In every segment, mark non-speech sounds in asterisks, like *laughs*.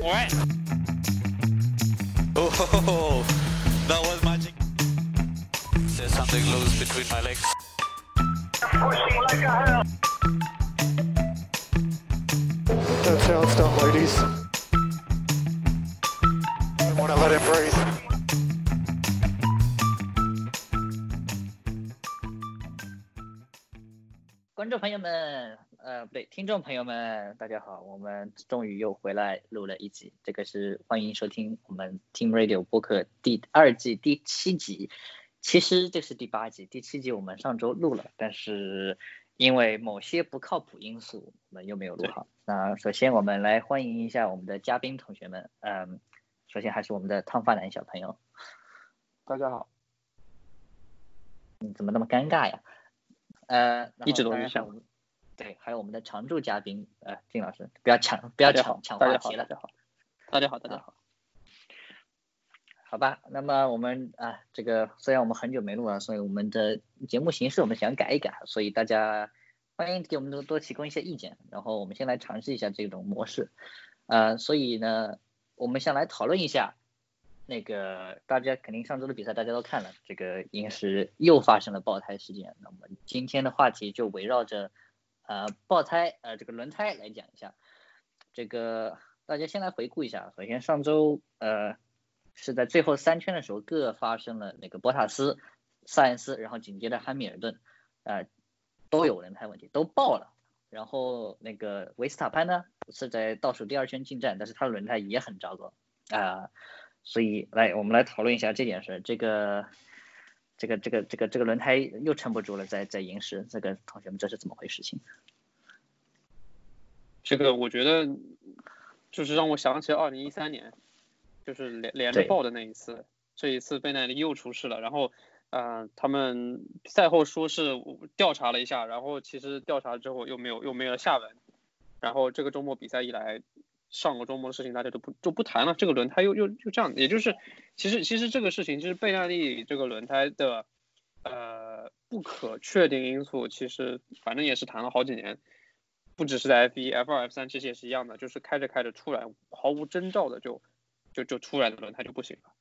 What? Oh, *laughs* that was magic. There's something loose between my legs. Don't sound stop, ladies. I want to let him breathe. 观众朋友们， 呃，不对，听众朋友们，大家好，我们终于又回来录了一集，这个是欢迎收听我们 Team Radio 播客第二季第七集。其实这是第八集，第七集我们上周录了，但是因为某些不靠谱因素，我们又没有录好。那首先我们来欢迎一下我们的嘉宾同学们，嗯，首先还是我们的烫发男小朋友，大家好，你怎么那么尴尬呀？呃，一直都当是这样对，还有我们的常驻嘉宾，呃，金老师，不要抢，不要抢抢话题了大，家好，大家好，大家好。好吧？那么我们啊，这个虽然我们很久没录了，所以我们的节目形式我们想改一改，所以大家欢迎给我们多多提供一些意见，然后我们先来尝试一下这种模式，呃，所以呢，我们先来讨论一下。那个大家肯定上周的比赛大家都看了，这个银石又发生了爆胎事件。那我们今天的话题就围绕着呃爆胎呃这个轮胎来讲一下。这个大家先来回顾一下，首先上周呃是在最后三圈的时候各发生了那个博塔斯、萨恩斯，然后紧接着汉密尔顿，呃都有轮胎问题，都爆了。然后那个维斯塔潘呢是在倒数第二圈进站，但是他的轮胎也很糟糕啊。所以来，我们来讨论一下这件事。这个，这个，这个，这个，这个轮胎又撑不住了，在在银石，这个同学们这是怎么回事情？这个我觉得就是让我想起二零一三年，就是连连着爆的那一次。这一次贝奈利又出事了，然后呃，他们赛后说是调查了一下，然后其实调查之后又没有又没有下文。然后这个周末比赛一来，上个周末的事情大家都不就不谈了。这个轮胎又又就这样，也就是其实其实这个事情就是贝纳利这个轮胎的呃不可确定因素，其实反正也是谈了好几年。不只是在 F 一、F 二、F 三这些也是一样的，就是开着开着突然毫无征兆的就就就突然的轮胎就不行了。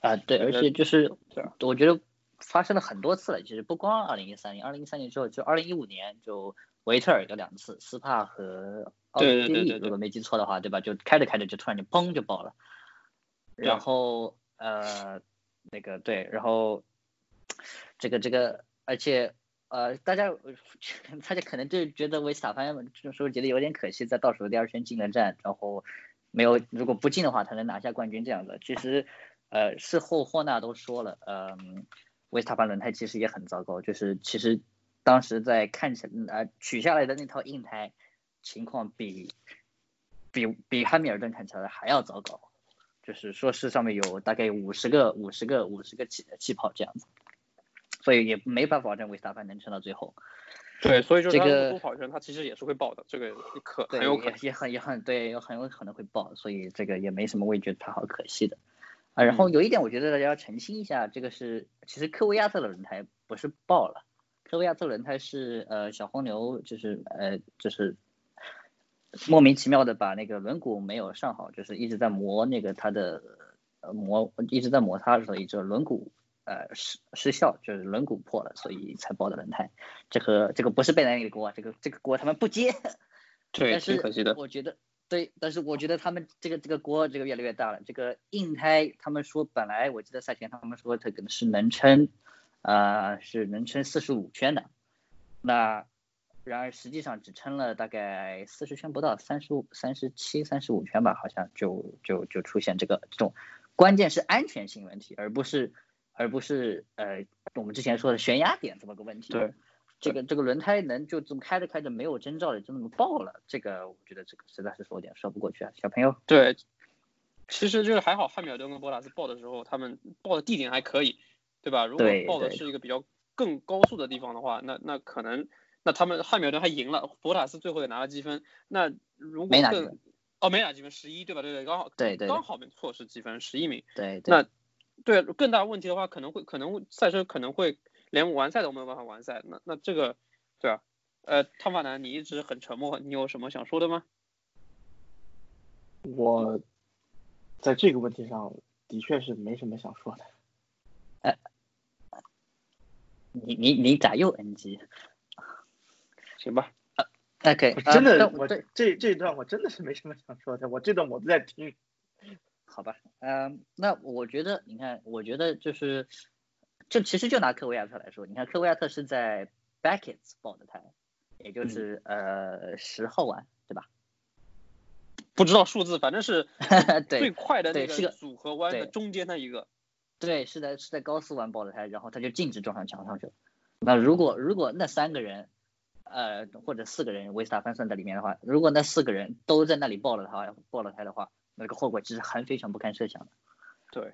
啊、对，而且就是我觉得发生了很多次了，其实不光二零一三年，二零一三年之后，就二零一五年就维特尔有两次，斯帕和奥地利，如果没记错的话，对吧？就开着开着就突然就砰就爆了，然后呃那个对，然后这个这个，而且呃大家 *laughs* 大家可能就觉得维斯塔潘这时候觉得有点可惜，在倒数第二圈进了站，然后没有如果不进的话，他能拿下冠军这样的，其实。呃，事后霍纳都说了，嗯，维斯塔潘轮胎其实也很糟糕，就是其实当时在看起来呃取下来的那套硬胎情况比比比汉密尔顿看起来还要糟糕，就是说是上面有大概五十个五十个五十个气气泡这样子，所以也没法保证维斯塔潘能撑到最后。对，所以说他这个多跑一圈，他其实也是会爆的，这个可，很有可能。也也很也很对，有很有可能会爆，所以这个也没什么，我也觉得他好可惜的。啊，然后嗯有一点我觉得大家要澄清一下，这个是其实科维亚特的轮胎不是爆了，科维亚特轮胎是呃小黄牛就是呃就是莫名其妙的把那个轮毂没有上好，就是一直在磨那个它的呃磨一直在摩擦，所以这轮毂呃失失效，就是轮毂破了，所以才爆的轮胎。这个这个不是贝莱尼的锅啊，这个这个锅他们不接。*laughs* 对，挺可惜的。我觉得对，但是我觉得他们这个这个锅这个越来越大了。这个硬胎，他们说本来我记得赛前他们说这个是能撑，呃，是能撑四十五圈的，那然而实际上只撑了大概四十圈不到，三十五、三十七、三十五圈吧，好像就就就出现这个这种，关键是安全性问题，而不是而不是呃我们之前说的悬崖点这么个问题。对。这个这个轮胎能就这么开着开着没有征兆的就那么爆了，这个我觉得这个实在是说有点说不过去啊，小朋友。对，其实就是还好汉密尔顿跟博塔斯爆的时候，他们爆的地点还可以，对吧？如果报的是一个比较更高速的地方的话，那那可能那他们汉密尔顿还赢了，博塔斯最后也拿了积分。那如果更没拿积分哦没拿积分，十一对吧？对对，刚好对对刚好没错是积分十一名。对对那对更大问题的话，可能会可能会赛车可能会连完赛都没有办法完赛。那那这个对啊，呃，汤法南你一直很沉默，你有什么想说的吗？我在这个问题上的确是没什么想说的。你你你咋又 NG？行吧，OK，我真的，呃我这，这这段我真的是没什么想说的，我这段我都在听。*laughs* 好吧，嗯、那我觉得，你看，我觉得就是，就其实就拿科维亚特来说，你看科维亚特是在 Beckett 爆的胎，也就是、呃十号弯，对吧？不知道数字，反正是 *laughs* 最对快的那个组合弯的中间那一个。对，是在是在高速弯爆的胎，然后他就径直撞上墙上去了。那如果如果那三个人，呃或者四个人，维斯塔潘算在里面的话，如果那四个人都在那里爆了他爆了胎的话，那个后果其实很非常不堪设想的。对，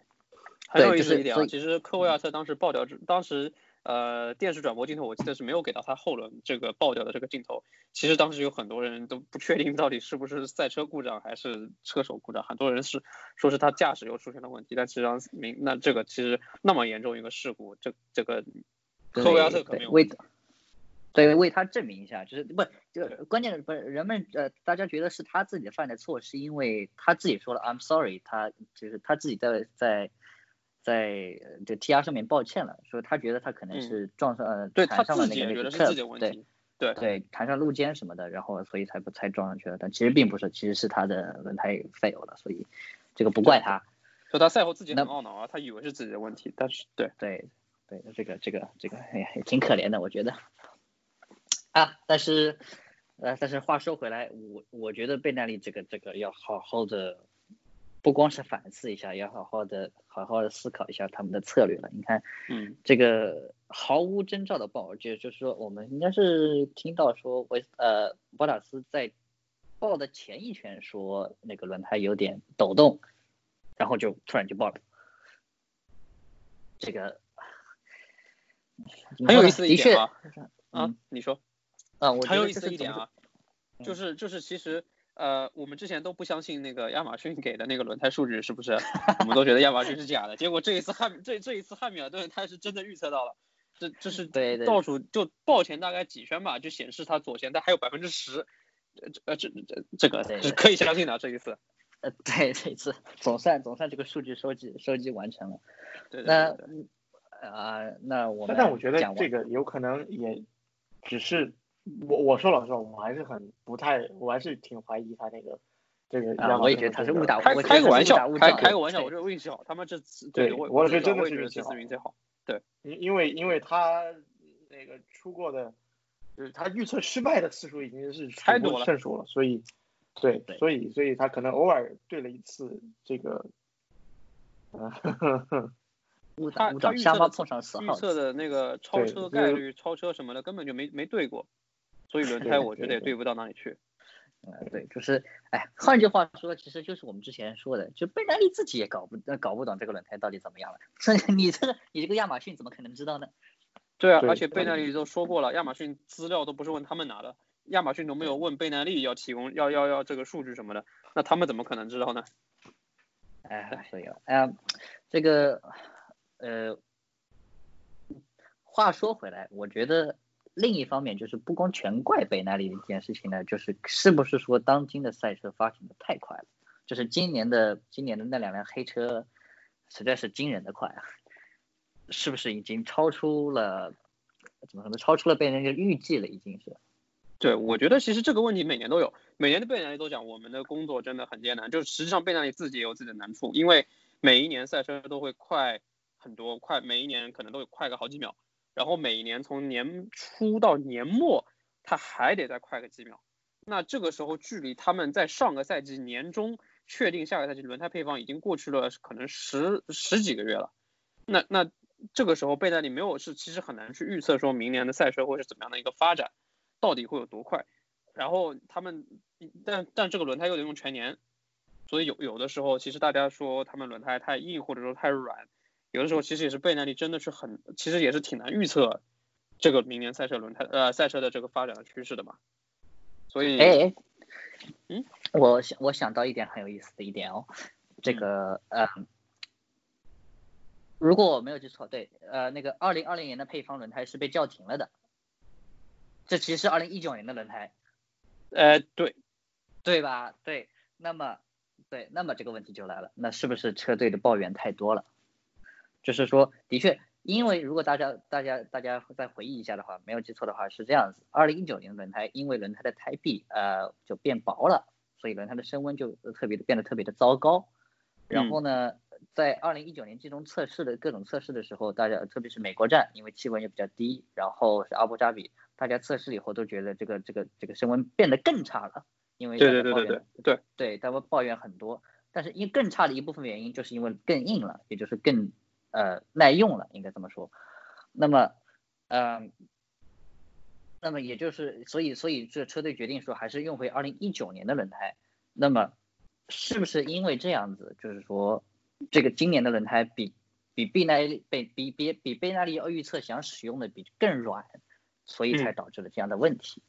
还有意思一点啊。就是其实科维亚特当时爆掉之，当时呃电视转播镜头我记得是没有给到他后轮这个爆掉的这个镜头。其实当时有很多人都不确定到底是不是赛车故障还是车手故障，很多人是说是他驾驶又出现了问题，但实际上明那这个其实那么严重一个事故，这这个科维亚特可没有对为对为他证明一下，就是不这个关键的不是人们呃大家觉得是他自己犯的错，是因为他自己说了 I'm sorry，他就是他自己在在在呃这 T R 上面抱歉了，说他觉得他可能嗯是撞上呃对他弹上了自己也那个那个觉得是自己 curb，对的问题。对对弹上路肩什么的，然后所以才不才撞上去了，但其实并不是，其实是他的轮胎 fail 了，所以这个不怪他。所以他赛后自己很那懊恼啊，他以为是自己的问题，但是对对对，这个这个这个哎呀也挺可怜的，我觉得。啊，但是呃，但是话说回来，我我觉得贝奈利这个这个要好好的，不光是反思一下，要好好的好好的思考一下他们的策略了。你看嗯这个毫无征兆的爆，就就是说我们应该是听到说维呃博塔斯在爆的前一圈说那个轮胎有点抖动，然后就突然就爆了。这个很有意思的一点啊确啊嗯，你说。啊，我很有意思的一点啊，嗯就是就是其实呃，我们之前都不相信那个亚马逊给的那个轮胎数据是不是？我们都觉得亚马逊是假的，结果这一次汉这这一次汉密尔顿他是真的预测到了，这这是对对倒数就爆前大概几圈吧，就显示他左前带还有百分之十，呃这这这这个是可以相信的这一次，*laughs* 呃，对，这一次总算总算这个数据收集收集完成了。对对那对对啊、那我们但但我觉得讲这个有可能也只是我我说老实话，我还是很不太，我还是挺怀疑他那个这个我也觉得他是误打开我觉得他开个玩笑开开个玩笑，我觉得运气好，他们这次对我我觉得真的觉得这是运气好次运气好，因因为因为他那个出过的，就是他预测失败的次数已经是太多了胜数了，所以对，对所以所以他可能偶尔对了一次这个，呃，误打他他误撞，瞎猫碰上死预耗子。测的那个超车概率、超车什么的根本就没没对过，所以轮胎我觉得也对不到哪里去。嗯，对，就是，哎，换句话说，其实就是我们之前说的，就贝莱利自己也搞不呃搞不懂这个轮胎到底怎么样了。*laughs* 所以你这个你这个亚马逊怎么可能知道呢？对啊，而且贝耐利都说过了，亚马逊资料都不是问他们拿的，亚马逊都没有问贝耐利要提供要要要这个数据什么的，那他们怎么可能知道呢？哎，所以啊，哎、这个，呃，话说回来，我觉得另一方面就是不光全怪贝奈利的一件事情呢，就是是不是说当今的赛车发展的太快了？就是今年的今年的那两辆黑车，实在是惊人的快啊！是不是已经超出了怎么说呢？超出了被人家预计了，已经是。对，我觉得其实这个问题每年都有，每年的贝纳利都讲我们的工作真的很艰难，就是实际上贝纳利自己也有自己的难处，因为每一年赛车都会快很多，快每一年可能都有快个好几秒，然后每一年从年初到年末，它还得再快个几秒。那这个时候距离他们在上个赛季年中确定下个赛季轮胎配方已经过去了可能十十几个月了，那那这个时候贝耐利没有是其实很难去预测说明年的赛车会是怎么样的一个发展。到底会有多快？然后他们，但但这个轮胎又得用全年，所以有有的时候其实大家说他们轮胎太硬或者说太软，有的时候其实也是贝耐利真的是很，其实也是挺难预测这个明年赛车轮胎呃赛车的这个发展的趋势的嘛。所以，哎，哎嗯，我想我想到一点很有意思的一点哦，这嗯个呃，如果我没有记错，对，呃，那个二零二零年的配方轮胎是被叫停了的，这其实是二零一九年的轮胎，呃，对，对吧？对，那么对，那么这个问题就来了，那是不是车队的抱怨太多了？就是说，的确，因为如果大家大家大家再回忆一下的话，没有记错的话是这样子：，二零一九年轮胎因为轮胎的胎壁呃就变薄了，所以轮胎的升温就特别的变得特别的糟糕。然后呢，在二零一九年季中测试的各种测试的时候，大家特别是美国站，因为气温也比较低，然后是阿布扎比，大家测试以后都觉得这个这个这个升温变得更差了，因为对对对对对对，对，他们抱怨很多，但是因更差的一部分原因就是因为更硬了，也就是更呃耐用了，应该这么说。那么，嗯、那么也就是所以所以这车队决定说还是用回二零一九年的轮胎。那么是不是因为这样子，就是说这个今年的轮胎比比贝耐利比比比比贝耐利要预测想使用的比更软，所以才嗯导致了这样的问题？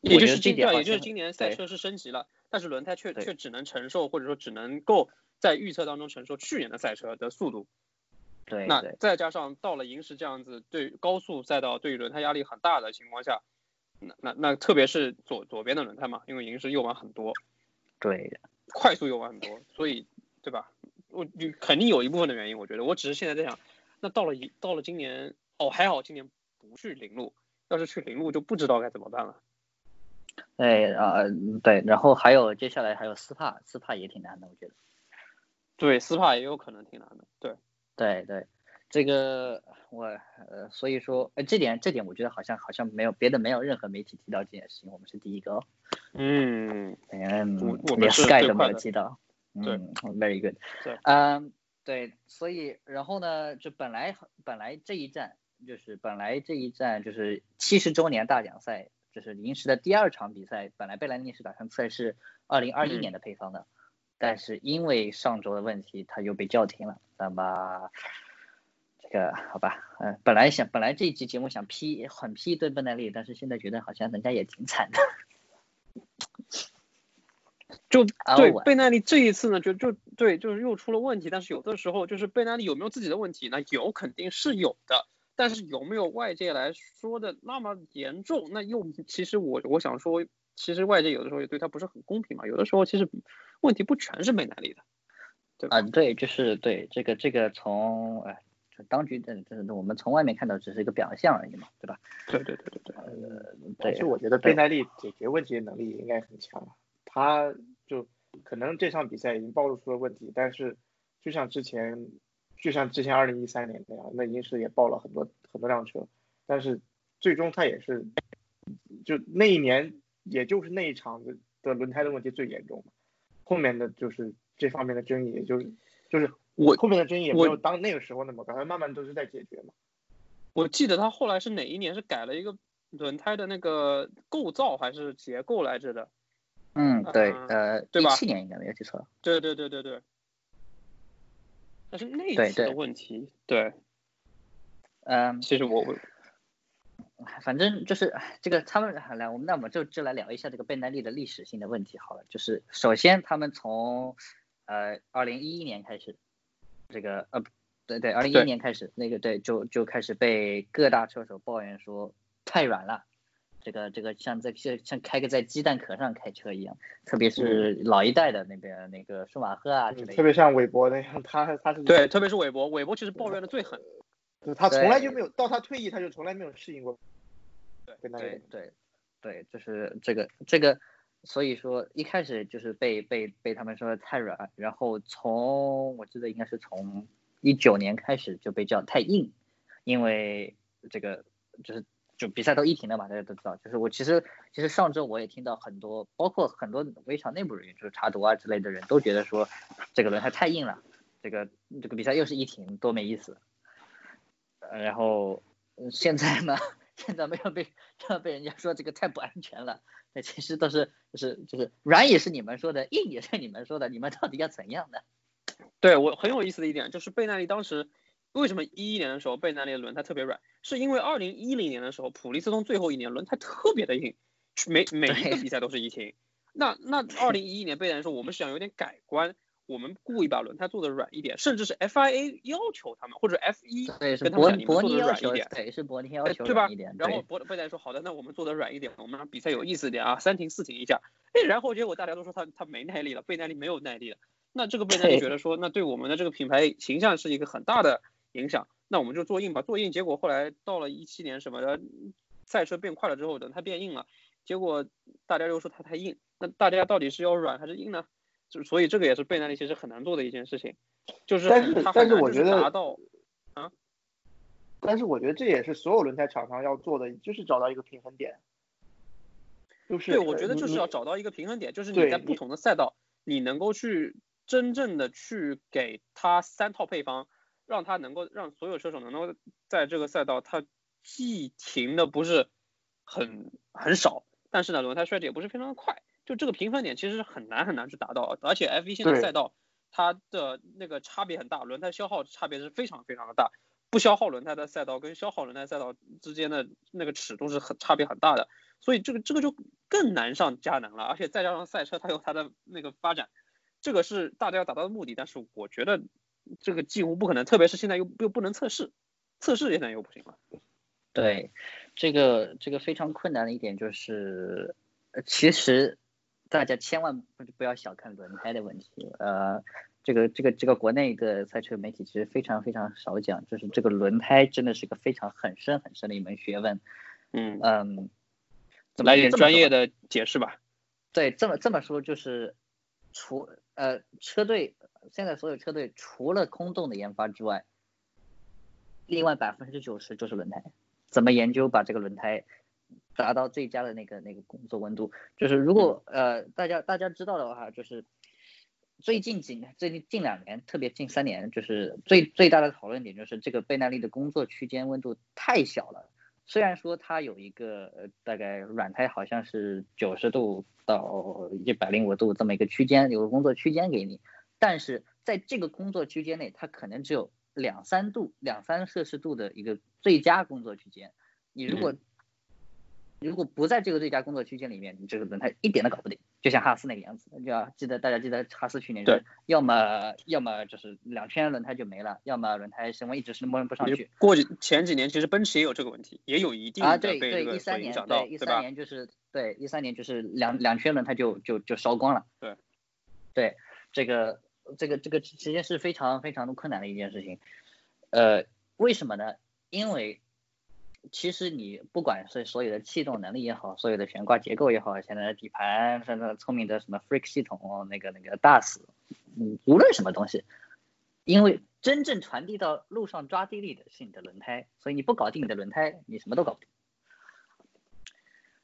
也就是今对，点好像也就是今年赛车是升级了，但是轮胎却却只能承受或者说只能够在预测当中承受去年的赛车的速度。那对那再加上到了银石这样子对高速赛道对于轮胎压力很大的情况下，那那那特别是左左边的轮胎嘛，因为银石右弯很多，对快速右弯很多，所以对吧？我你肯定有一部分的原因，我觉得我只是现在在想，那到了一到了今年，哦还好今年不去零路，要是去零路就不知道该怎么办了。对啊、对，然后还有接下来还有斯帕，斯帕也挺难的，我觉得。对，斯帕也有可能挺难的，对。对对，这个我呃，所以说呃，这点这点我觉得好像好像没有别的没有任何媒体提到这件事情，我们是第一个哦，嗯，嗯我我，们连是 Sky 都没有提到，对嗯，very good，对。嗯，对，所以然后呢，就本来本来这一站就是本来这一站就是七十周年大奖赛，就是临时的第二场比赛，本来贝莱尼是打算测试二零二一嗯。年的配方的，但是因为上周的问题，它又被叫停了。那么这个好吧，嗯、本来想本来这一期节目想批很批对贝耐利，但是现在觉得好像人家也挺惨的。就 *laughs* 对贝耐利这一次呢，就就对，就是又出了问题。但是有的时候就是贝耐利有没有自己的问题呢？有肯定是有的，但是有没有外界来说的那么严重？那又其实我我想说，其实外界有的时候也对他不是很公平嘛。有的时候其实问题不全是贝耐利的，对吧？啊，对，就是对这个这个从呃就当局的，就是我们从外面看到只是一个表象而已嘛，对吧？对对对对对。对但是我觉得对贝耐利解决问题的能力应该很强，他就可能这场比赛已经暴露出了问题，但是就像之前，就像之前二零一三年那样，那银石也爆了很多很多辆车，但是最终他也是，就那一年也就是那一场的的轮胎的问题最严重嘛，后面的就是这方面的争议，也就是就是我后面的争议也没我有当那个时候那么高，它慢慢都是在解决嘛。我记得他后来是哪一年是改了一个轮胎的那个构造还是结构来着的？嗯，对，嗯呃，对吧一七年应该没有记错。对对对对对。但是那一次的问题，对，嗯，其实我我反正就是这个他们来，我们那我们就就来聊一下这个贝耐力的历史性的问题好了。就是首先他们从呃二零一一年开始，这个呃不对对，二零一一年开始那个对就就开始被各大车手抱怨说太软了。这个这个像在像像开个在鸡蛋壳上开车一样，特别是老一代的那边那个舒马赫啊之类的。特别像韦伯那样，他他是对，特别是韦伯，韦伯其实抱怨的最狠。就是他从来就没有到他退役，他就从来没有适应过。对对对对，就是这个这个，所以说一开始就是被被被他们说的太软，然后从我记得应该是从一九年开始就被叫太硬，因为这个就是就比赛都一停了嘛，大家都知道。就是我其实其实上周我也听到很多，包括很多围场内部人员，就是查毒啊之类的人都觉得说这个轮胎太硬了，这个这个比赛又是一停，多没意思。然后现在呢，现在没有被 *laughs* 这样被人家说这个太不安全了。那其实都是就是就是软也是你们说的，硬也是你们说的，你们到底要怎样的？*laughs* 对我很有意思的一点就是贝纳利当时为什么一一年的时候贝纳利的轮胎特别软，是因为二零一零年的时候普利司通最后一年轮胎特别的硬，每每一个比赛都是一停。那那二零一一年贝纳利说我们是想有点改观，我们故意把轮胎做的软一点，甚至是 FIA 要求他们或者 F 一对，是跟他们伯讲你们做的软一点。对，是伯尼要求哎对吧然后对博贝代说好的，那我们做的软一点，我们让比赛有意思一点啊，三停四停一下。哎，然后结果大家都说他他没耐力了，贝耐力没有耐力了。那这个贝耐力觉得说，那对我们的这个品牌形象是一个很大的影响，那我们就做硬吧，做硬。结果后来到了一七年什么的，赛车变快了之后，等它变硬了，结果大家又说它太硬。那大家到底是要软还是硬呢？就所以这个也是贝纳利其实很难做的一件事情，就是但是它但是我觉得达到啊但是我觉得这也是所有轮胎厂商要做的，就是找到一个平衡点。就是对，我觉得就是要找到一个平衡点，就是你在不同的赛道，你能够去真正的去给他三套配方，让他能够让所有车手能够在这个赛道，他既停的不是很很少，但是呢轮胎衰减也不是非常的快，就这个平衡点其实是很难很难去达到，而且 F1 现在赛道它的那个差别很大，轮胎消耗差别是非常非常的大。不消耗轮胎的赛道跟消耗轮胎赛道之间的那个尺度是很差别很大的，所以这个这个就更难上加难了，而且再加上赛车它有它的那个发展，这个是大家要达到的目的，但是我觉得这个几乎不可能，特别是现在又又不能测试，测试现在又不行了。对，这个这个非常困难的一点就是，呃其实大家千万不不要小看轮胎的问题，呃，这个这个这个国内的赛车媒体其实非常非常少讲，就是这个轮胎真的是个非常很深很深的一门学问，嗯，嗯，来点专业的解释吧。*laughs* 对，这么这么说就是，除呃车队现在所有车队除了空洞的研发之外，另外百分之九十就是轮胎。怎么研究把这个轮胎达到最佳的那个那个工作温度？就是如果呃大家大家知道的话，就是最近几年最近近两年，特别近三年，就是最最大的讨论点就是这个倍耐力的工作区间温度太小了。虽然说它有一个呃大概软胎好像是九十度到一百零五度这么一个区间，有个工作区间给你，但是在这个工作区间内，它可能只有两三度、两三摄氏度的一个最佳工作区间。你如果、如果不在这个最佳工作区间里面，你这个轮胎一点都搞不定，就像哈斯那个样子。就要记得大家记得哈斯去年就是要么要么就是两圈轮胎就没了，要么轮胎升温一直是摸不上去。过几前几年其实奔驰也有这个问题，也有一定啊，的对对，被这个所一三年影响到，对一三？年就是对一三年就是两两圈轮胎就就就烧光了。对，对这个这个这个其实是非常非常的困难的一件事情。呃，为什么呢？因为其实你不管是所有的气动能力也好，所有的悬挂结构也好，现在的底盘，甚至聪明的什么 Freak 系统，那个那个 DAS，嗯，无论什么东西，因为真正传递到路上抓地力的是你的轮胎，所以你不搞定你的轮胎，你什么都搞不定。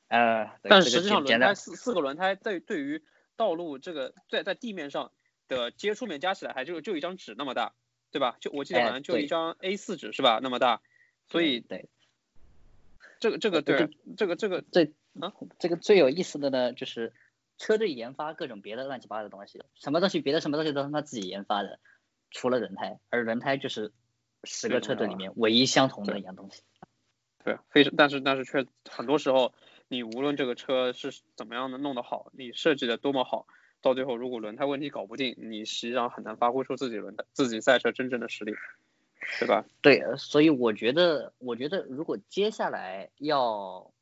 呃，但实际上，轮胎四四个轮胎对对于道路这个在在地面上的接触面加起来还就就一张纸那么大，对吧？就我记得哎好像就一张 A 四纸是吧？那么大，所以对这个这个对对这个这个最啊这个最有意思的呢，就是车队研发各种别的乱七八糟的东西，什么东西别的什么东西都是他自己研发的，除了轮胎，而轮胎就是十个车队里面唯一相同的一样东西。*laughs* 对，非常，但是但是却很多时候，你无论这个车是怎么样的弄得好，你设计的多么好，到最后如果轮胎问题搞不定，你实际上很难发挥出自己轮胎自己赛车真正的实力，对吧？对，所以我觉得，我觉得如果接下来要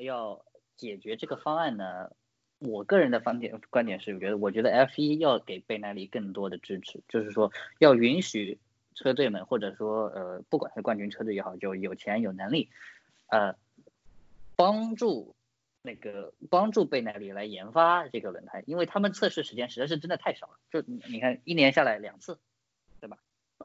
要解决这个方案呢，我个人的方点观点是，我觉得我觉得 F 一要给贝耐力更多的支持，就是说要允许车队们或者说呃不管是冠军车队也好，就有钱有能力，呃帮助那个帮助贝耐力来研发这个轮胎，因为他们测试时间实在是真的太少了，就你看一年下来两次，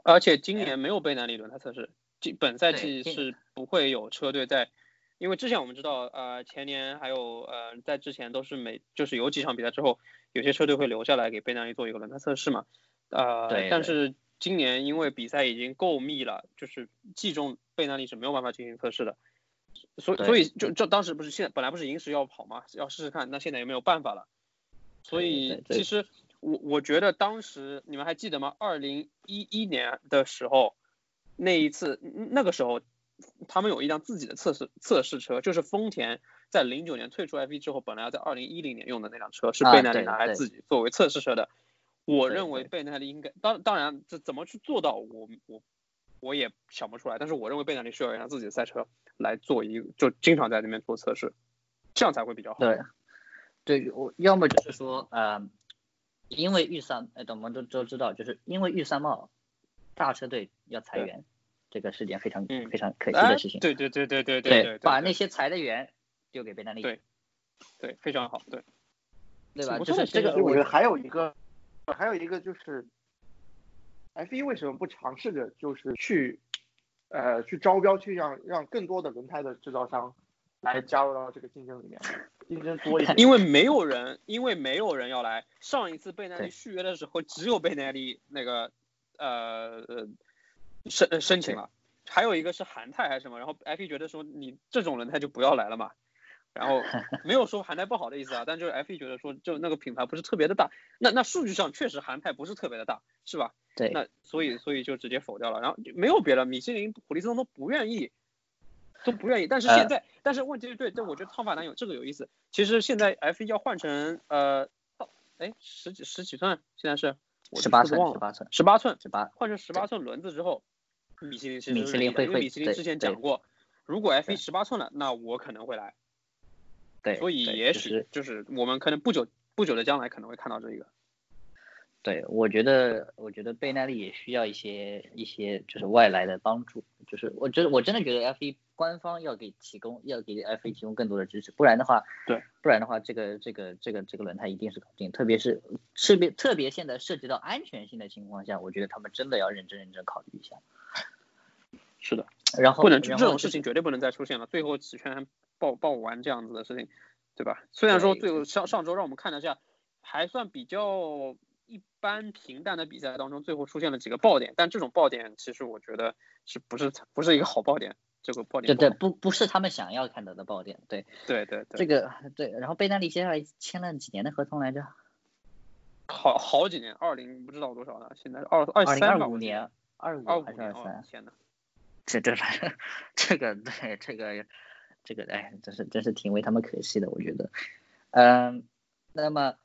而且今年没有贝纳利轮胎测试，今本赛季是不会有车队在，因为之前我们知道，呃，前年还有呃，在之前都是每就是有几场比赛之后，有些车队会留下来给贝纳利做一个轮胎测试嘛，呃，对对。但是今年因为比赛已经够密了，就是季中贝纳利是没有办法进行测试的，所以所以就就当时不是现本来不是银石要跑嘛，要试试看，那现在也没有办法了，所以其实我我觉得当时你们还记得吗？二零一一年的时候，那一次那个时候，他们有一辆自己的测试测试车，就是丰田在零九年退出 F1 之后，本来要在二零一零年用的那辆车，是啊贝耐力对对拿来自己作为测试车的。我认为对贝纳利应该，当当然这怎么去做到，我我我也想不出来。但是我认为贝纳利需要一辆自己的赛车来做一个，就经常在那边做测试，这样才会比较好。对，对我要么就是说呃，因为预算，呃，我们都都知道，就是因为预算帽，大车队要裁员，这个是件非常嗯。非常可惜哎的事情。对对对对对对对，把那些裁的员丢给贝纳利，对对非常好，对，对吧？就是这个我觉得还有一个，还有一个就是，F 一为什么不尝试着就是去，呃，去招标，去让让更多的轮胎的制造商来加入到这个竞争里面，竞争多一点。因为没有人，因为没有人要来。上一次贝奈利续约的时候，只有贝奈利那个呃呃申呃申请了，还有一个是韩泰还是什么，然后 FP 觉得说你这种轮胎就不要来了嘛。然后 *laughs* 没有说韩泰不好的意思啊，但就是 F E 觉得说就那个品牌不是特别的大，那那数据上确实韩泰不是特别的大，是吧？对那所以所以就直接否掉了，然后就没有别的，米其林、普利司通都不愿意，都不愿意。但是呃现在，但是问题是对，但我觉得汤法兰有这个有意思。其实现在 F 1要换成呃，到哎十几十几寸，现在是我十八寸，十八寸，十八寸，十八，换成十八寸轮子之后，米其林米其林会会对米其林之前讲过，如果 F 对1十八寸了，那我可能会来。对，所以也许就是我们可能不久不久的将来可能会看到这个。对，我觉得，我觉得贝奈利也需要一些一些就是外来的帮助，就是我觉得我真的觉得 F 1官方要给提供要给 F 1提供更多的支持，不然的话，对，不然的话，这个这个这个这个轮胎一定是搞不定，特别是特别特别现在涉及到安全性的情况下，我觉得他们真的要认真认真考虑一下。是的，然后不能这种事情绝对不能再出现了。最后几圈爆爆完这样子的事情，对吧？虽然说最后上上周让我们看了一下，还算比较一般平淡的比赛当中，最后出现了几个爆点，但这种爆点其实我觉得是不是不是一个好爆点？这个爆点对对，不不不是他们想要看到的爆点，对对对对，这个对，然后贝纳利接下来签了几年的合同来着？好好几年，二零不知道多少了，现在二二三吧，二五年，二五还是二三？天呐，*laughs* 这这这个对这个这个哎，真是真是挺为他们可惜的，我觉得。嗯，那么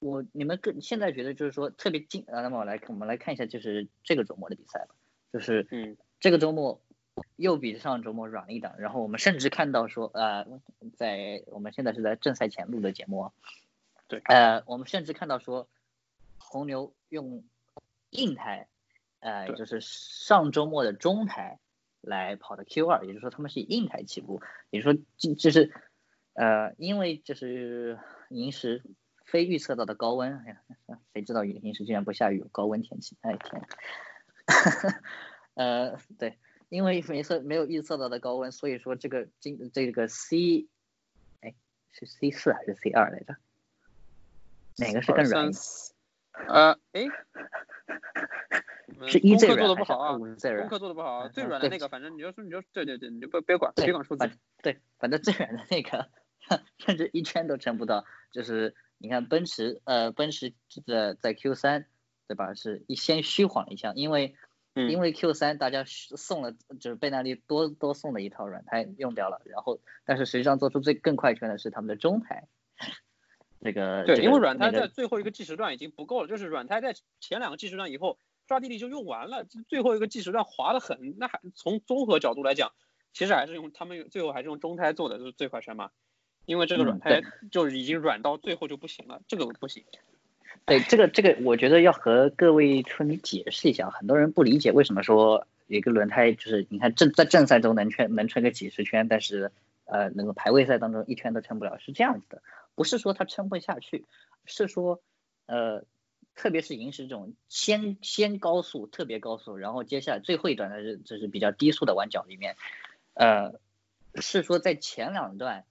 我你们更现在觉得就是说特别近啊，那么我来我们来看一下就是这个周末的比赛吧，就是嗯这个周末又比上周末软了一档，然后我们甚至看到说呃，在我们现在是在正赛前录的节目啊，对。呃，我们甚至看到说红牛用硬胎，呃，也就是上周末的中胎来跑的 Q 二，也就是说他们是以硬胎起步，也就是说就就是呃，因为就是银石非预测到的高温，哎呀，谁知道银石居然不下雨，高温天气，哎天，*laughs* 呃，对，因为没测没有预测到的高温，所以说这个今这个 C，哎，是 C 四还是 C 二来着？哪个是更软呃，哎，*laughs* 是一功 Z 课做软还是二的不好啊，五 Z 软功？课做的不好最软的那个，反正你就说你就对对对，你就别别管对别管数字，对，反正最软的那个，甚至一圈都撑不到。就是你看奔驰，呃，奔驰的在 Q 三，对吧？是一先虚晃了一下，因为、嗯因为 Q 三大家送了，就是贝纳利多多送了一套软胎用掉了，然后但是实际上做出最更快圈的是他们的中胎。这个对，这个因为软胎在最后一个计时段已经不够了，就是软胎在前两个计时段以后抓地力就用完了，最后一个计时段滑得很，那还从综合角度来讲，其实还是用他们最后还是用中胎做的就是最快圈嘛，因为这个嗯软胎就是已经软到最后就不行了，这个不行。对这个这个，我觉得要和各位车迷解释一下，很多人不理解为什么说一个轮胎就是你看正在正赛中能圈能撑个几十圈，但是呃那个排位赛当中一圈都撑不了，是这样子的，不是说它撑不下去，是说呃特别是银石这种先先高速特别高速，然后接下来最后一段的是就是比较低速的弯角里面，呃是说在前两段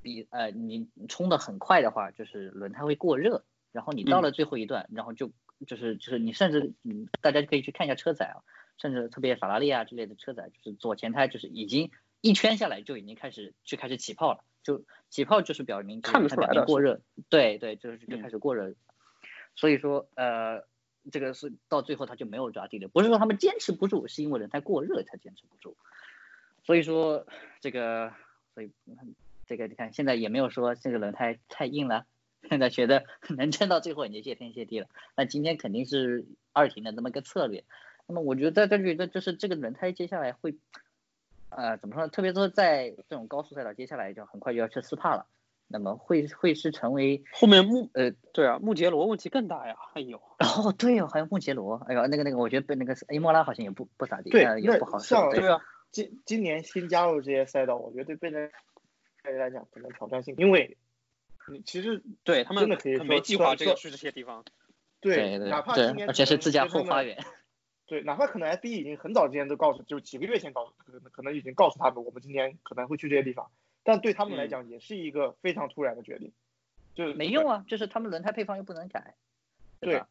比呃你冲的很快的话，就是轮胎会过热。然后你到了最后一段，然后就就是就是你甚至嗯，大家可以去看一下车载啊，甚至特别法拉利啊之类的车载，就是左前胎就是已经一圈下来就已经开始就开始起泡了，就起泡就是表明看得出来过热，对对，就是就嗯。开始过热，所以说呃这个是到最后他就没有抓地力，不是说他们坚持不住，是因为轮胎过热才坚持不住，所以说这个所以这个你看现在也没有说这个轮胎太硬了。现在觉得 *laughs* 能撑到最后你就谢天谢地了。那今天肯定是二停的这么个策略。那么我觉得大家觉得就是这个轮胎接下来会，呃，怎么说呢？特别说在这种高速赛道，接下来就很快就要去斯帕了。那么会会是成为后面穆呃对啊，穆杰罗问题更大呀，哎呦，哦对哦，还有穆杰罗，哎呦那个那个我觉得被那个埃莫拉好像也不不咋地，对呃也不好像受，对啊，今今年新加入这些赛道，我觉得对贝内利来讲可能挑战性，因为你其实对他们真的可以说没计划这个去这些地方，对对哪怕今而且是自家后花园，*laughs* 对，哪怕可能 F 一已经很早之前都告诉，就几个月前告诉，可能可能已经告诉他们，我们今年可能会去这些地方，但对他们来嗯。讲也是一个非常突然的决定，就是没用啊，就是他们轮胎配方又不能改，对吧？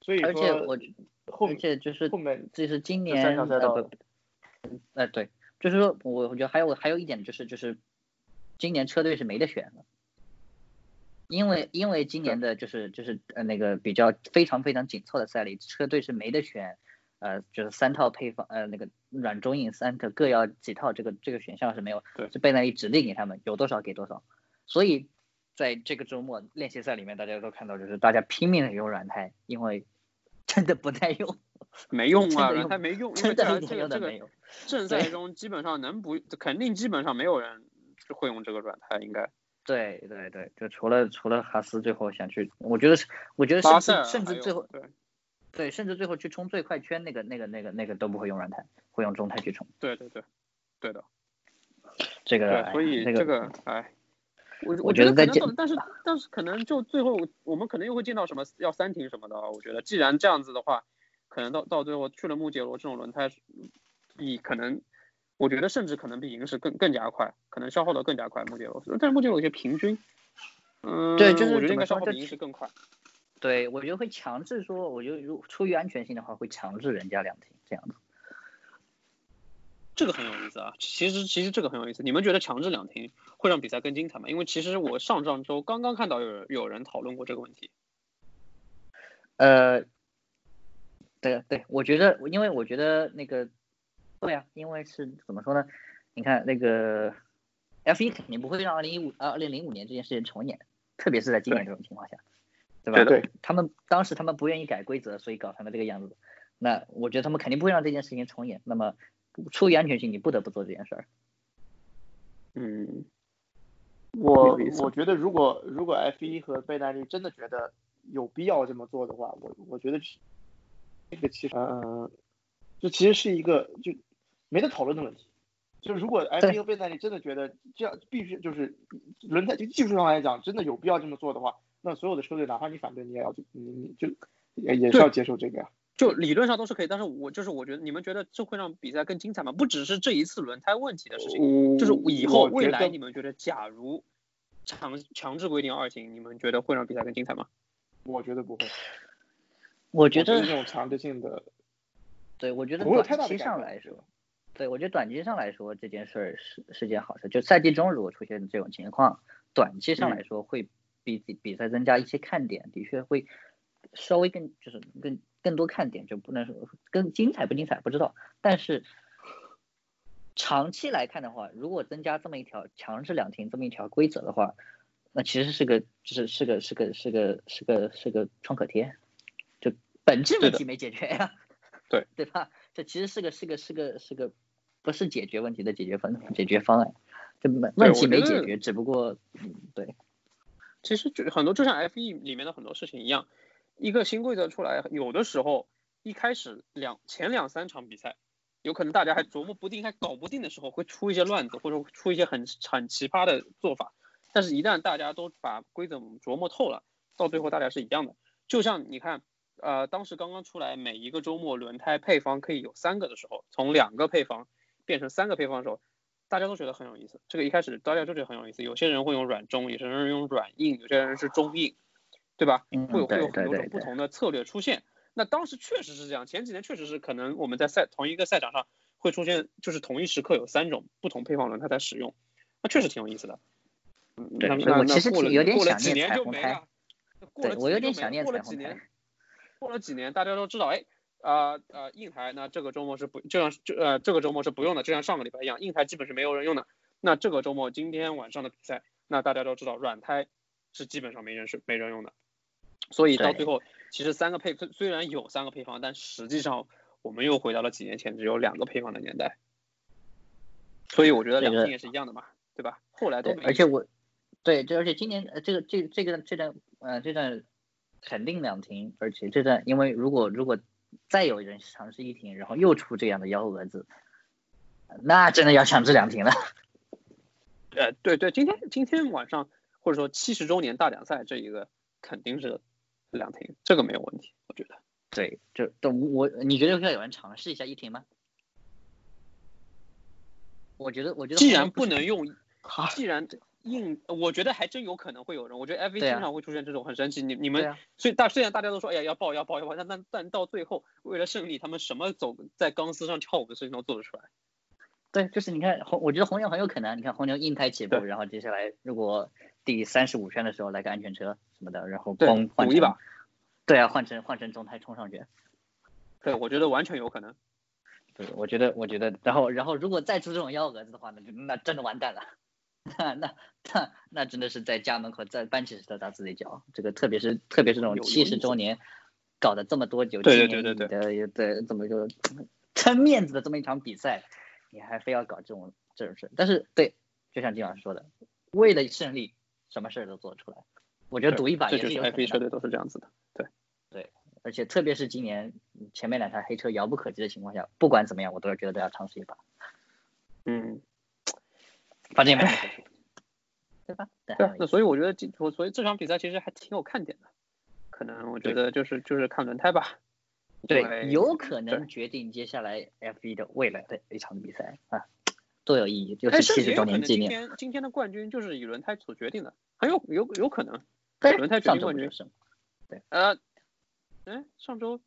所以而且我说后而且就是后面这是今年条赛道呃不，呃对，就是说我我觉得还有还有一点就是就是今年车队是没得选的，因为因为今年的就是就是呃那个比较非常非常紧凑的赛里，车队是没得选，呃就是三套配方呃那个软中硬三个各要几套这个这个选项是没有，对是贝耐力指定给他们有多少给多少，所以在这个周末练习赛里面大家都看到就是大家拼命 *laughs* *laughs* 的用软胎，*laughs* 因为真的不耐用。没用啊，软胎没用，因真为这的一点个这个这个用都没有。正赛中基本上能不肯定基本上没有人会用这个软胎，应该对对对，就除了除了哈斯最后想去，我觉得是，我觉得甚至甚至最后对对，甚至最后去冲最快圈那个那个那个那个都不会用软胎，会用中胎去冲。对对对对的。这个，所以哎这个，哎，我我觉觉得可能到，但是但是可能就最后我们可能又会见到什么要三停什么的啊。我觉得既然这样子的话，可能到到最后去了穆杰罗这种轮胎，你可能我觉得甚至可能比银石更更加快，可能消耗的更加快。穆杰罗，但是穆杰罗有些平均，嗯，对就是我觉得应该消耗比银石更快。对我觉得会强制说，我觉得如出于安全性的话，会强制人家两停这样子。这个很有意思啊，其实其实这个很有意思。你们觉得强制两停会让比赛更精彩吗？因为其实我上上周刚刚看到有有人讨论过这个问题。呃，对对，我觉得，因为我觉得那个，对啊，因为是怎么说呢？你看那个 F 一肯定不会让二零一五、二零零五年这件事情重演，特别是在今年这种情况下，对吧？对的他们当时他们不愿意改规则，所以搞成了这个样子。那我觉得他们肯定不会让这件事情重演。那么出于安全性，你不得不做这件事儿。嗯，我我觉得如果如果 F 一和贝耐利真的觉得有必要这么做的话，我我觉得这个其实呃，这其实是一个就没得讨论的问题。就如果 F 一和贝耐利真的觉得这样必须就是轮胎就技术上来讲真的有必要这么做的话，那所有的车队哪怕你反对你也要就你你就也也是要接受这个呀。就理论上都是可以，但是我就是我觉得你们觉得这会让比赛更精彩吗？不只是这一次轮胎问题的事情，就是以后未来你们觉得，假如强强制规定二型，你们觉得会让比赛更精彩吗？我觉得不会，我觉得我觉得这种强制性的对，我觉得不会有太大短期的改变上来说，对我觉得短期上来说这件事儿是是件好事。就赛季中如果出现这种情况，短期上嗯来说会比比比赛增加一些看点，的确会稍微更就是更更多看点，就不能说更精彩不精彩不知道，但是长期来看的话，如果增加这么一条强制两停这么一条规则的话，那其实是个就是是个是个是个是个是个创可贴，就本质问题没解决呀、对 *laughs* 对吧？这其实是个是个是个是个不是解决问题的解决方解决方案，这问问题没解决，只不过嗯对其实就很多就像 F E 里面的很多事情一样，一个新规则出来，有的时候一开始两前两三场比赛，有可能大家还琢磨不定、还搞不定的时候，会出一些乱子，或者出一些很很奇葩的做法。但是，一旦大家都把规则琢磨透了，到最后大家是一样的。就像你看，呃，当时刚刚出来，每一个周末轮胎配方可以有三个的时候，从两个配方变成三个配方的时候，大家都觉得很有意思。这个一开始大家都觉得很有意思，有些人会用软中，有些人用软硬，有些人是中硬，对吧？嗯会有会有对对很多种对对不同的策略出现。那当时确实是这样，前几年确实是可能我们在赛同一个赛场上会出现，就是同一时刻有三种不同配方轮胎在使用，那确实挺有意思的。嗯对那那我其实过了挺有点想念几年彩虹胎就没了。过了对我有几年就没了点想念彩虹过了几年，过了几年，大家都知道，哎，啊呃硬台，那这个周末是不，就像这呃这个周末是不用的，就像上个礼拜一样，硬台基本是没有人用的。那这个周末今天晚上的比赛，那大家都知道软胎是基本上没人是没人用的。所以到最后，其实三个配虽然有三个配方，但实际上我们又回到了几年前只有两个配方的年代。所以我觉得这个两停也是一样的嘛，对吧？后来都没，对而且我对，这而且今年呃这个这这个这段呃这段肯定两停，而且这段因为如果如果再有人尝试一停，然后又出这样的幺蛾子，那真的要强制两停了。*laughs* 呃，对对，今天今天晚上或者说七十周年大奖赛这一个肯定是两停，这个没有问题，我觉得。对，就等我你觉得会有人尝试一下一停吗？我觉得我觉得既然不能用，*laughs* 既然硬，我觉得还真有可能会有人。我觉得 F 1对啊经常会出现这种很神奇，你你们所以大虽然大家都说哎呀要爆要爆要爆，但但但到最后为了胜利，他们什么走在钢丝上跳舞的事情都做得出来。对，就是你看红，我觉得红牛很有可能，你看红牛硬胎起步，然后接下来如果第三十五圈的时候来个安全车什么的，然后对咣换成赌一把，*laughs* 对啊，换成换成中胎冲上去。对，我觉得完全有可能。对，我觉得，我觉得，然后，然后，如果再出这种幺蛾子的话，那就那真的完蛋了，*laughs* 那那那那真的是在家门口再搬起石头砸自己脚。这个特别是特别是这种七十周年搞的这么多酒对纪念意义对对对的，对，怎么就撑面子的这么一场比赛，你还非要搞这种这种事？但是对，就像金老师说的，为了胜利，什么事儿都做得出来。我觉得赌一把这就是也有可 F 能1的车队都是这样子的。对，而且特别是今年前面两台黑车遥不可及的情况下，不管怎么样，我都是觉得都要尝试一把。嗯，反正也没什么可说对吧？对那所以我觉得这我所以这场比赛其实还挺有看点的。可能我觉得就是就是看轮胎吧。对，有可能决定接下来 F 1的未来的一场比赛啊，多有意义，就哎，是七十周年纪念。今天今天的冠军就是以轮胎所决定的，很有有有可能。对轮胎决定冠军周不就是吗？呃，哎，上周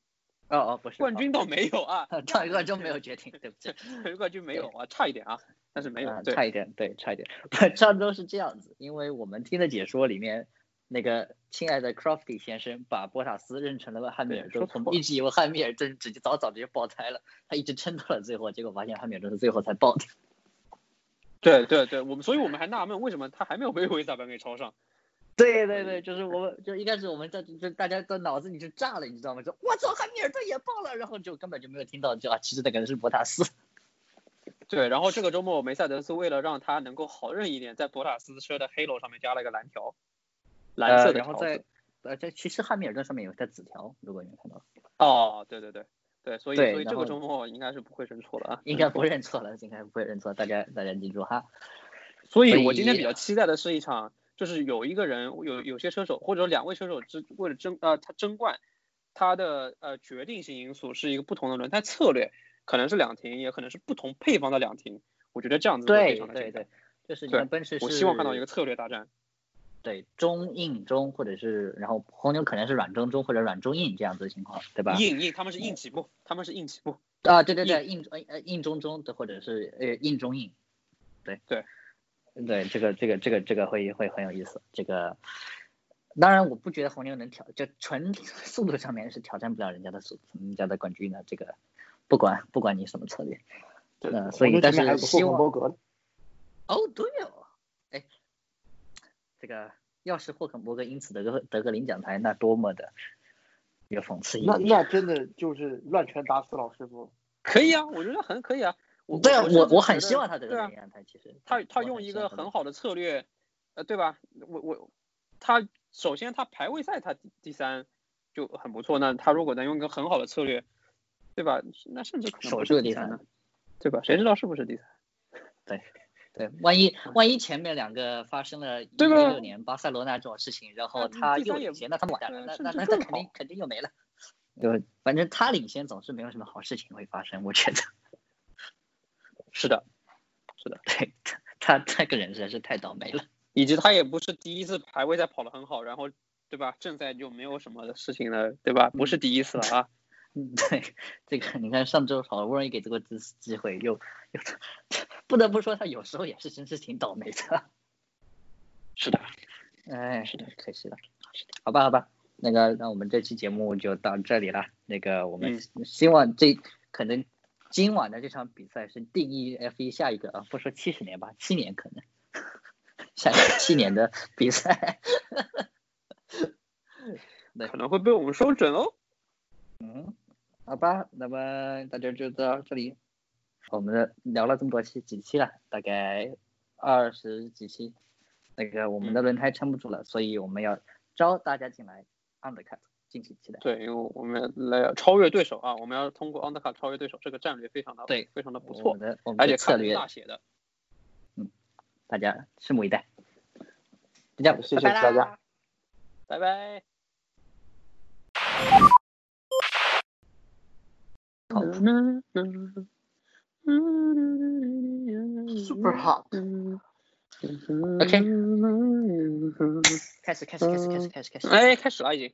哦哦，不是冠军倒没有啊，哦，*laughs* 上一个周没有决定，对不起，冠军没有啊，差一点啊，但是没有啊，。差一点，对，差一点。*laughs* 上周是这样子，因为我们听的解说里面，那个亲爱的 Crofty 先生把波塔斯认成了汉密尔顿，一直以为汉密尔顿直接早早直接爆胎了，他一直撑到了最后，结果发现汉密尔顿是最后才爆的。*laughs* 对对对，我们所以我们还纳闷为什么他还没有被维斯塔潘给超上。对对对，就是我们就一开始我们在就大家的脑子里就炸了，你知道吗？就我操，汉密尔顿也爆了，然后就根本就没有听到，就啊，其实那个人是博塔斯。*laughs* 对，然后这个周末梅赛德斯为了让他能够好认一点，在博塔斯车的 Halo 上面加了一个蓝条，蓝色呃，的条然后在。呃，这其实汉密尔顿上面有一条紫条，如果你们看到，哦，对对对对，所以所以这个周末应该是不会认错了啊，应该 *laughs* 不认错了，应该不会认错，大家大家记住哈。所以我今天比较期待的是一场，就是有一个人有有些车手或者两位车手之为了争呃他争冠，他的呃决定性因素是一个不同的轮胎策略，可能是两停，也可能是不同配方的两停。我觉得这样子对非常的精彩对对。，就是你对看奔驰是，我希望看到一个策略大战。对中硬中，或者是然后红牛可能是软中中或者软中硬这样子的情况，对吧？硬硬，他们是硬起步，他们是硬起步。啊，对对对，硬呃呃硬中中的或者是呃硬中硬，对对对，这个这个这个这个会会很有意思。这个当然我不觉得红牛能挑，就纯速度上面是挑战不了人家的速人家的冠军的。这个不管不管你什么策略，对呃所以但是希望肯伯格，哦对哦，哎，这个要是霍肯伯格因此得个得个领奖台，那多么的有讽刺意义。那那真的就是乱拳打死老师傅。可以啊，我觉得很可以啊。我对啊，我我我很希望他得对啊个领奖台，其实他他用一个很好的策略，呃，对吧？我我他首先他排位赛他第第三就很不错，那他如果能用一个很好的策略，对吧？那甚至可能守不住第三是第三呢，对吧？谁知道是不是第三？*laughs* 对，对万一万一前面两个发生了一六年巴塞罗那这种事情，然后他又领先，那他完蛋了，那那那肯定肯定又没了。对反正他领先总是没有什么好事情会发生，我觉得。是的，是的对 *laughs* 他他这个人实在是太倒霉了。以及他也不是第一次排位赛跑得很好，然后对吧？正赛就没有什么事情了，对吧？不是第一次了啊。*laughs* 嗯，对，这个你看上周好不容易给这个机机会，又又 *laughs* 不得不说他有时候也是真是挺倒霉的。是的，哎，是的，可惜了。好吧，好吧，那个，那我们这期节目就到这里了。那个，我们希望这可能今晚的这场比赛是定义 F 1下一个啊，不说七十年吧，七年可能，下一个七年的比赛。对可能会被我们收准哦。嗯，好吧，那么大家就到这里。我们的聊了这么多期，几期了？大概二十几期。那个我们的轮胎撑不住了，所以我们要招大家进来 undercut，敬请期待。对，因为我们来超越对手啊，我们要通过 undercut 超越对手，这个战略非常的对非常的不错们，的我们而且策略，大写的。嗯大家拭目以待。就这样，谢谢大家拜拜。好 Super hot。OK *laughs* 开始，开始，开始，开始，开始，开始。哎，开始了已经。